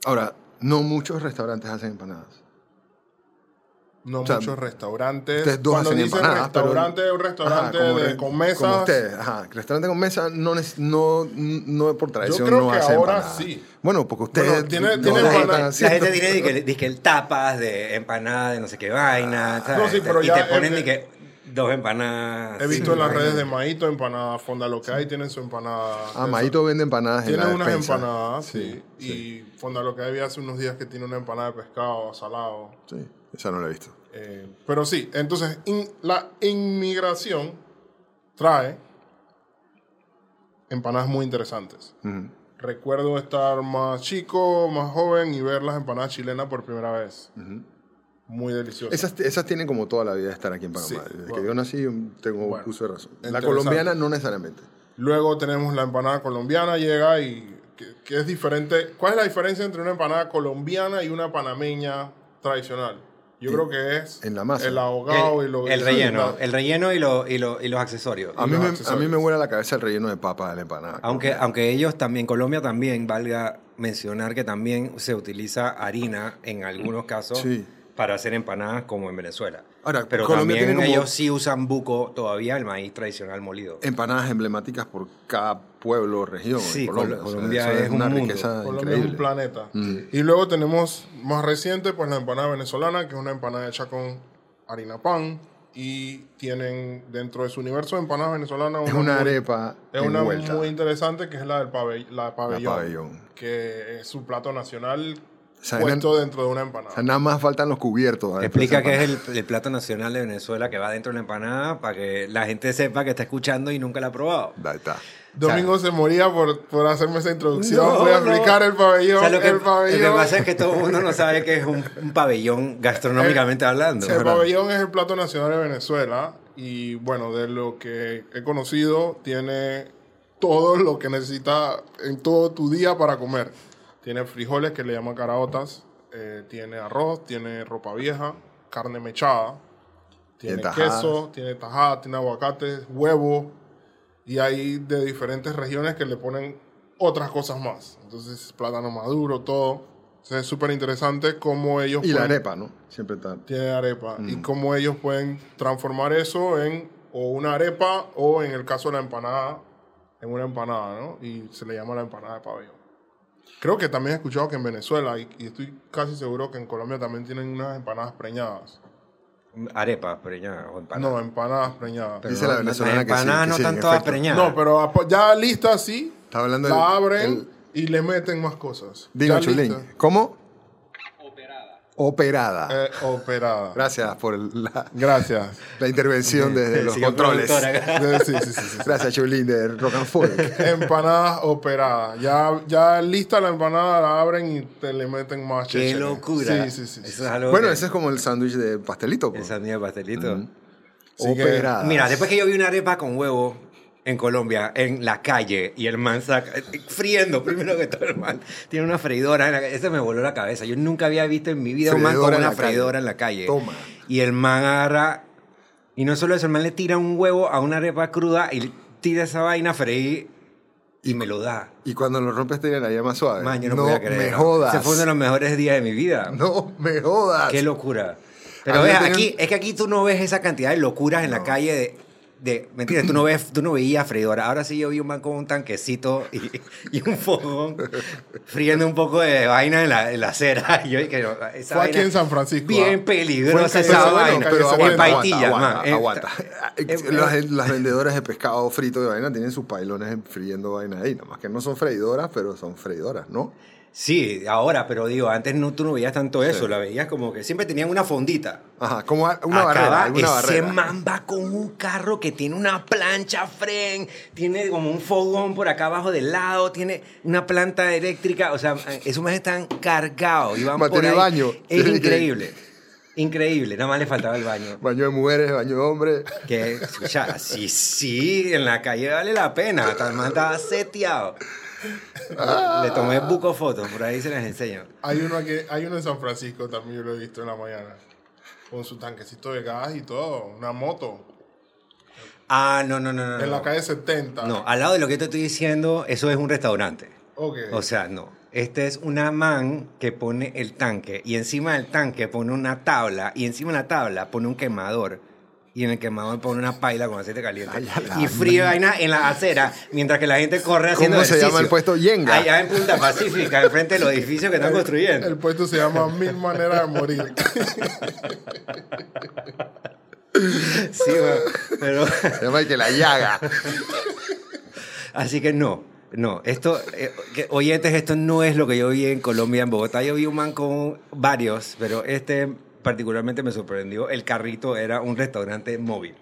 Ahora, no muchos restaurantes hacen empanadas. No O sea, muchos restaurantes. Ustedes dos Cuando hacen dicen empanadas. pero- restaurante, un restaurante Ajá, como de- re- con Como mesas. ustedes, ajá. Restaurante con mesa no, neces- no, no por tradición creo no que hace ahora empanadas. sí. Bueno, porque ustedes Bueno, tiene- no tiene empanadas. La gente tiene que, dice que el tapas de empanada de no sé qué vaina, ¿sabes? No, sí, pero y ya te ponen que dos empanadas. He visto sí, en las redes de Maito empanada, Fonda lo que hay, tienen su empanada. Ah, Maito vende empanadas en Tiene la unas despensa. empanadas, sí. Y Fonda lo que hay hace unos días que tiene una empanada de pescado salado. Sí, esa no la he visto. Eh, pero sí, entonces in- la inmigración trae empanadas muy interesantes. Recuerdo estar más chico, más joven y ver las empanadas chilenas por primera vez. Muy deliciosas. Esas, esas tienen como toda la vida de estar aquí en Panamá. Sí, Desde que yo nací tengo Bueno, uso de razón. La colombiana no necesariamente. Luego tenemos la empanada colombiana, llega y que, que es diferente. ¿Cuál es la diferencia entre una empanada colombiana y una panameña tradicional? Yo creo que es en la masa. el ahogado el, y lo el relleno, el relleno y, lo- y, lo- y los accesorios. A mí, los me, a accesorios. mí me vuela la cabeza el relleno de papa de la empanada. Aunque, aunque ellos también, Colombia también, valga mencionar que también se utiliza harina en algunos casos Sí. para hacer empanadas como en Venezuela. Ahora, Pero Colombia también tiene como- ellos sí usan buco todavía, el maíz tradicional molido. Empanadas emblemáticas por cada pueblo región. Sí, Colombia. Col- O sea, Colombia es un una mundo. riqueza Colombia es un planeta. Mm. Y luego tenemos más reciente, pues la empanada venezolana, que es una empanada hecha con harina pan. Y tienen dentro de su universo de empanadas venezolanas Es una muy- arepa Es una muy interesante que es la del pabell- la pabellón, pabellón. que es su plato nacional O sea, puesto dentro de una O empanada. sea, nada más faltan los cubiertos. Explica que es el, el plato nacional de Venezuela que va dentro de la empanada para que la gente sepa que está escuchando y nunca la ha probado. Ahí está. Domingo se moría por, por hacerme esa introducción. No, Voy a no. explicar el pabellón. O sea, lo, que, el lo que pabellón. pasa es que todo el mundo no sabe que es un, un pabellón gastronómicamente hablando. El pabellón es el plato nacional de Venezuela y bueno, de lo que he conocido, tiene todo lo que necesita en todo tu día para comer. Tiene frijoles que le llaman caraotas, eh, tiene arroz, tiene ropa vieja, carne mechada, tiene queso, tiene tajada, tiene aguacate, huevo y hay de diferentes regiones que le ponen otras cosas más. Entonces, plátano maduro, todo. Entonces, es súper interesante cómo ellos Y la pueden- arepa, ¿no? Siempre está. tiene arepa. Y Mm. cómo ellos pueden transformar eso en o una arepa, o en el caso de la empanada, en una empanada, ¿no? Y se le llama la empanada de pabellón. Creo que también he escuchado que en Venezuela, y, y estoy casi seguro que en Colombia también tienen unas empanadas preñadas. Arepa, preñada o empanada. No, empanadas preñadas. Dice la venezolana las que sí, empanadas que no sí, en están todas efecto. preñadas. No, pero ya lista así, Está hablando la del- abren el- y le meten más cosas. Dino Ya Chulín. lista. ¿Cómo? Operada. Eh, operada. Gracias por la, Gracias. la intervención desde los Señor controles. Sí, sí, sí, sí. Gracias, Chulín, de Rock and Folk. Empanadas operadas. Ya, ya lista la empanada, la abren y te le meten más Qué chéchere. locura. Sí, sí, sí. Eso sí. es algo bueno, que- ese es como el sándwich de pastelito. pues. Esa mía de pastelito. Que- Operada. Mira, después que yo vi una arepa con huevo en Colombia, en la calle, y el man saca, friendo primero que todo el man, tiene una freidora, en la eso me voló la cabeza. Yo nunca había visto en mi vida un man Freidora con una la calle. freidora en la calle. Toma. Y el man agarra, y no solo eso, el man le tira un huevo a una arepa cruda y tira esa vaina a freír y me lo da. Y cuando lo rompes tiene la llama suave. Man, yo no, podía creer. me jodas. Ese fue uno de los mejores días de mi vida. No me jodas. Qué locura. Pero ves, tenían- aquí, es que aquí tú no ves esa cantidad de locuras en la calle de, de mentira, tú no ves, tú no veías freidora. Ahora sí yo vi un man con un tanquecito y, y un fogón friendo un poco de vaina en la, en la acera. Y yo dije, esa Fue aquí vaina en San Francisco, Bien ¿ah? peligrosa esa calle- vaina. bueno, pero aguanta, en. Paitilla, aguanta, man. Aguanta. eh, las, las vendedoras de pescado frito de vaina tienen sus pailones friendo vaina ahí. Nada más que no son freidoras, pero son freidoras, ¿no? Sí, ahora, pero digo, antes no, tú no veías tanto eso. La veías como que siempre tenían una fondita. Ajá, como una Acá barrera. alguna ese barrera. man va con un carro que tiene una plancha fren, tiene como un fogón por acá abajo del lado, tiene una planta eléctrica, o sea, esos más están cargados y van por ahí. baño. Es increíble. Increíble, nada más le faltaba el baño. Baño de mujeres, baño de hombres. Que, escucha, sí, sí, en la calle vale la pena. Estaba seteado. Le tomé buco fotos, por ahí se las enseño. Hay uno, aquí, hay uno en San Francisco también, yo lo he visto en la mañana. Con su tanquecito de gas y todo. Una moto. Ah, no, no, no, no. En la calle 70. No, al lado de lo que te estoy diciendo, eso es un restaurante. Ok. O sea, no. Este es una man que pone el tanque y encima del tanque pone una tabla y encima de la tabla pone un quemador y en el quemador pone una paila con aceite caliente y fríe vaina en la acera mientras que la gente corre haciendo ¿Cómo se ejercicio. llama el puesto? Yenga. Allá en Punta Pacífica, enfrente de los edificios que están construyendo. El puesto se llama Mil Maneras de Morir. Sí, pero Se llama el que la llaga. Así que no, no. Esto, eh, que, oyentes, esto no es lo que yo vi en Colombia, en Bogotá. Yo vi un man con varios, pero este particularmente me sorprendió. El carrito era un restaurante móvil.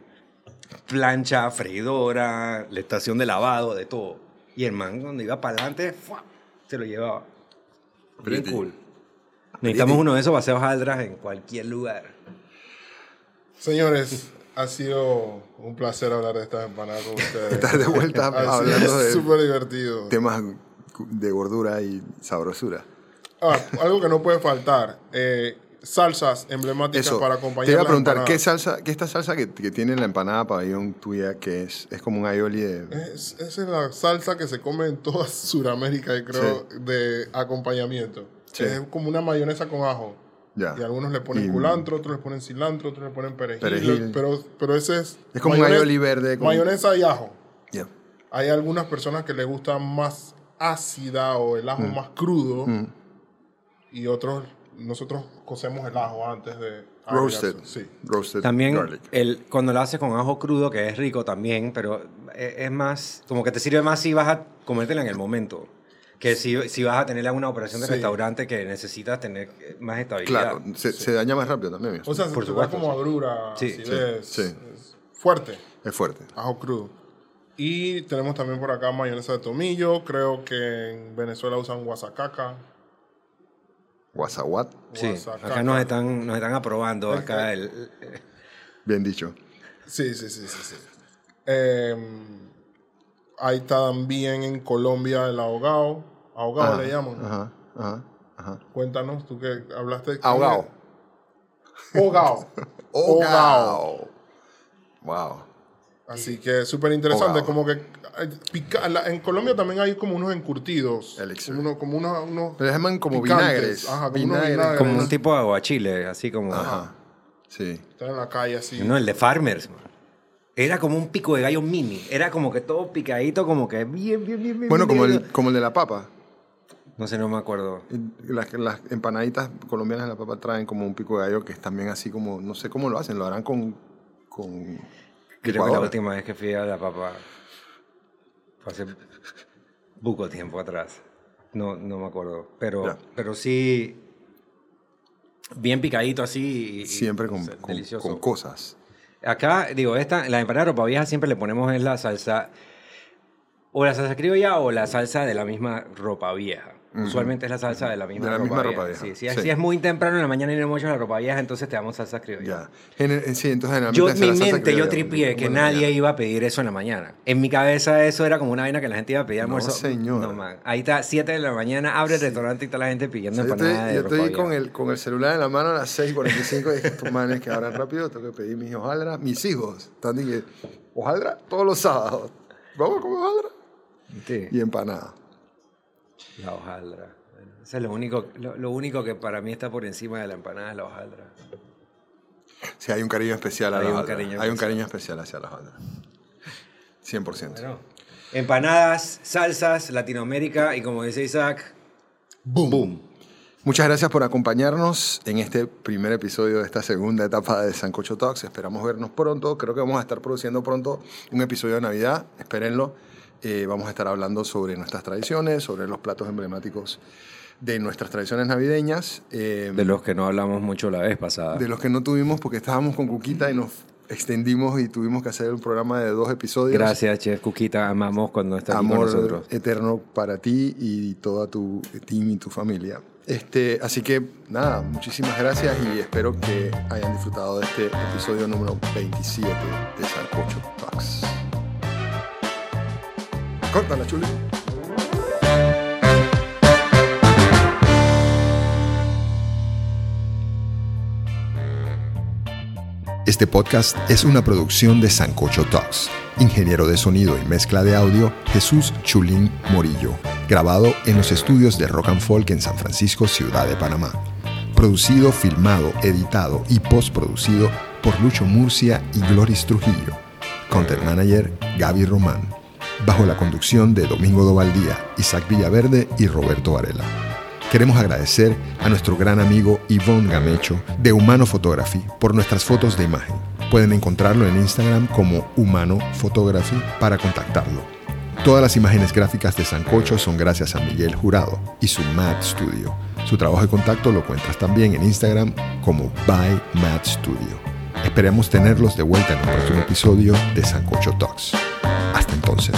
Plancha, freidora, la estación de lavado, de todo. Y el man, cuando iba para adelante, ¡fua! se lo llevaba. Bien cool. Necesitamos uno de esos paseos aldras en cualquier lugar. Señores, ha sido un placer hablar de estas empanadas con ustedes. Estar de vuelta hablando de Súper divertido. temas de gordura y sabrosura. Ah, algo que no puede faltar. eh, salsas emblemáticas Eso, para acompañar te iba a preguntar, ¿qué salsa, qué esta salsa que, que tiene la empanada pabellón tuya, que es, es como un aioli de... Es, esa es la salsa que se come en toda Sudamérica, y creo, de acompañamiento. Sí. Es como una mayonesa con ajo. Ya. Y algunos le ponen Y- culantro, otros le ponen cilantro, otros le ponen perejil. Perejil. Pero, pero ese es... Es como un aioli verde con- Mayonesa y ajo. Ya. Hay algunas personas que les gusta más ácida o el Mm. ajo más crudo. Y otros, nosotros cocemos el ajo antes de... Roasted. Sí. Roasted También garlic. el, cuando lo haces con ajo crudo, que es rico también, pero es, es más, como que te sirve más si vas a comértela en el momento. Que si, si vas a tener alguna operación de Sí. restaurante que necesitas tener más estabilidad. Claro, se, se daña más rápido también. O sea, se Por da supuesto, como sí. agrura, Sí, sí, sí. es fuerte, es fuerte. ajo crudo. Y tenemos también por acá mayonesa de tomillo. Creo que en Venezuela usan guasacaca. Guasaguat, Sí, acá nos están, nos están aprobando acá el, bien dicho. Sí, sí, sí, sí. sí. Eh, hay también en Colombia el ahogado. Ahogado Ajá, le llaman. Ajá, ajá, ajá. Cuéntanos, tú que hablaste de... Ahogado. Ahogado. Ahogado. Wow. Así que súper interesante. Como que en Colombia también hay como unos encurtidos. Uno, como unos, unos Pero llaman como picantes. vinagres. Ajá, como unos vinagres. vinagres. como un tipo de aguachile, así como... Ajá. Sí. Están en la calle así. No, el de Farmers. man. Era como un pico de gallo mini. Era como que todo picadito, como que bien, bien, bien, bien. Bueno, bien como bien. el, como el de la papa. No sé, no me acuerdo. Las, las empanaditas colombianas de la papa traen como un pico de gallo que es también así como, no sé cómo lo hacen, lo harán con... con Creo que la última vez que fui a la papa fue hace buco tiempo atrás. No, no me acuerdo. Pero, pero sí, bien picadito así. y- Siempre con, con- con cosas. Acá, digo, esta, la empanada de ropa vieja siempre le ponemos es la salsa, o la salsa criolla o la salsa de la misma ropa vieja. Usualmente es la salsa de la misma, De la ropa, misma vieja. ropa vieja, Sí, es- sí. si es muy temprano en la mañana y no hecho la ropa vieja, entonces te damos salsa criolla. Ya. Gener- sí, entonces generalmente Yo, mi la salsa mente, yo tripié que nadie la- iba a pedir eso en la mañana. En mi cabeza eso era como una vaina que la gente iba a pedir almuerzo. señor. No, man. Ahí está, 7 de la mañana, abre el restaurante y está la gente pidiendo O sea, yo empanadas estoy, de yo estoy con el, con el celular en la mano a las 6.45 y dije, estos manes que abran rápido, tengo que pedir mis hojaldras. Mis hijos están diciendo, hojaldra todos los sábados. Vamos a comer hojaldra. Sí, Y empanada. La hojaldra. Bueno, Eso es lo único, lo, lo único que para mí está por encima de la empanada, es la hojaldra. Sí, hay un cariño especial a Hay la un hojaldra. cariño Hay un especial. cariño especial hacia la hojaldra. 100%. Bueno, empanadas, salsas, Latinoamérica y como dice Isaac, Boom. boom. Muchas gracias por acompañarnos en este primer episodio de esta segunda etapa de Sancocho Talks. Esperamos vernos pronto. Creo que vamos a estar produciendo pronto un episodio de Navidad. Espérenlo. Eh, vamos a estar hablando sobre nuestras tradiciones, sobre los platos emblemáticos de nuestras tradiciones navideñas. eh, De los que no hablamos mucho la vez pasada. de los que no tuvimos porque estábamos con Cuquita y nos extendimos y tuvimos que hacer un programa de dos episodios. Gracias, Chef Cuquita. Amamos cuando está aquí con amor nosotros. eterno para ti y toda tu team y tu familia. Este, así que nada, muchísimas gracias y espero que hayan disfrutado de este episodio número 27 de Sancocho Talks. Córtala, chuli. Este podcast es una producción de Sancocho Talks. Ingeniero de sonido y mezcla de audio, Jesús Chulín Morillo. Grabado en los estudios de Rock and Folk en San Francisco, Ciudad de Panamá. Producido, filmado, editado y postproducido por Lucho Murcia y Gloris Trujillo. Content Manager, Gaby Román. Bajo la conducción de Domingo Dovaldía, Isaac Villaverde y Roberto Varela. Queremos agradecer a nuestro gran amigo Yvonne Gamecho de Humano Photography por nuestras fotos de imagen. Pueden encontrarlo en Instagram como Humano Photography para contactarlo. Todas las imágenes gráficas de Sancocho son gracias a Miguel Jurado y su Mad Studio. Su trabajo de contacto lo encuentras también en Instagram como By Mad Studio. Esperemos tenerlos de vuelta en un próximo episodio de Sancocho Talks. Hasta entonces.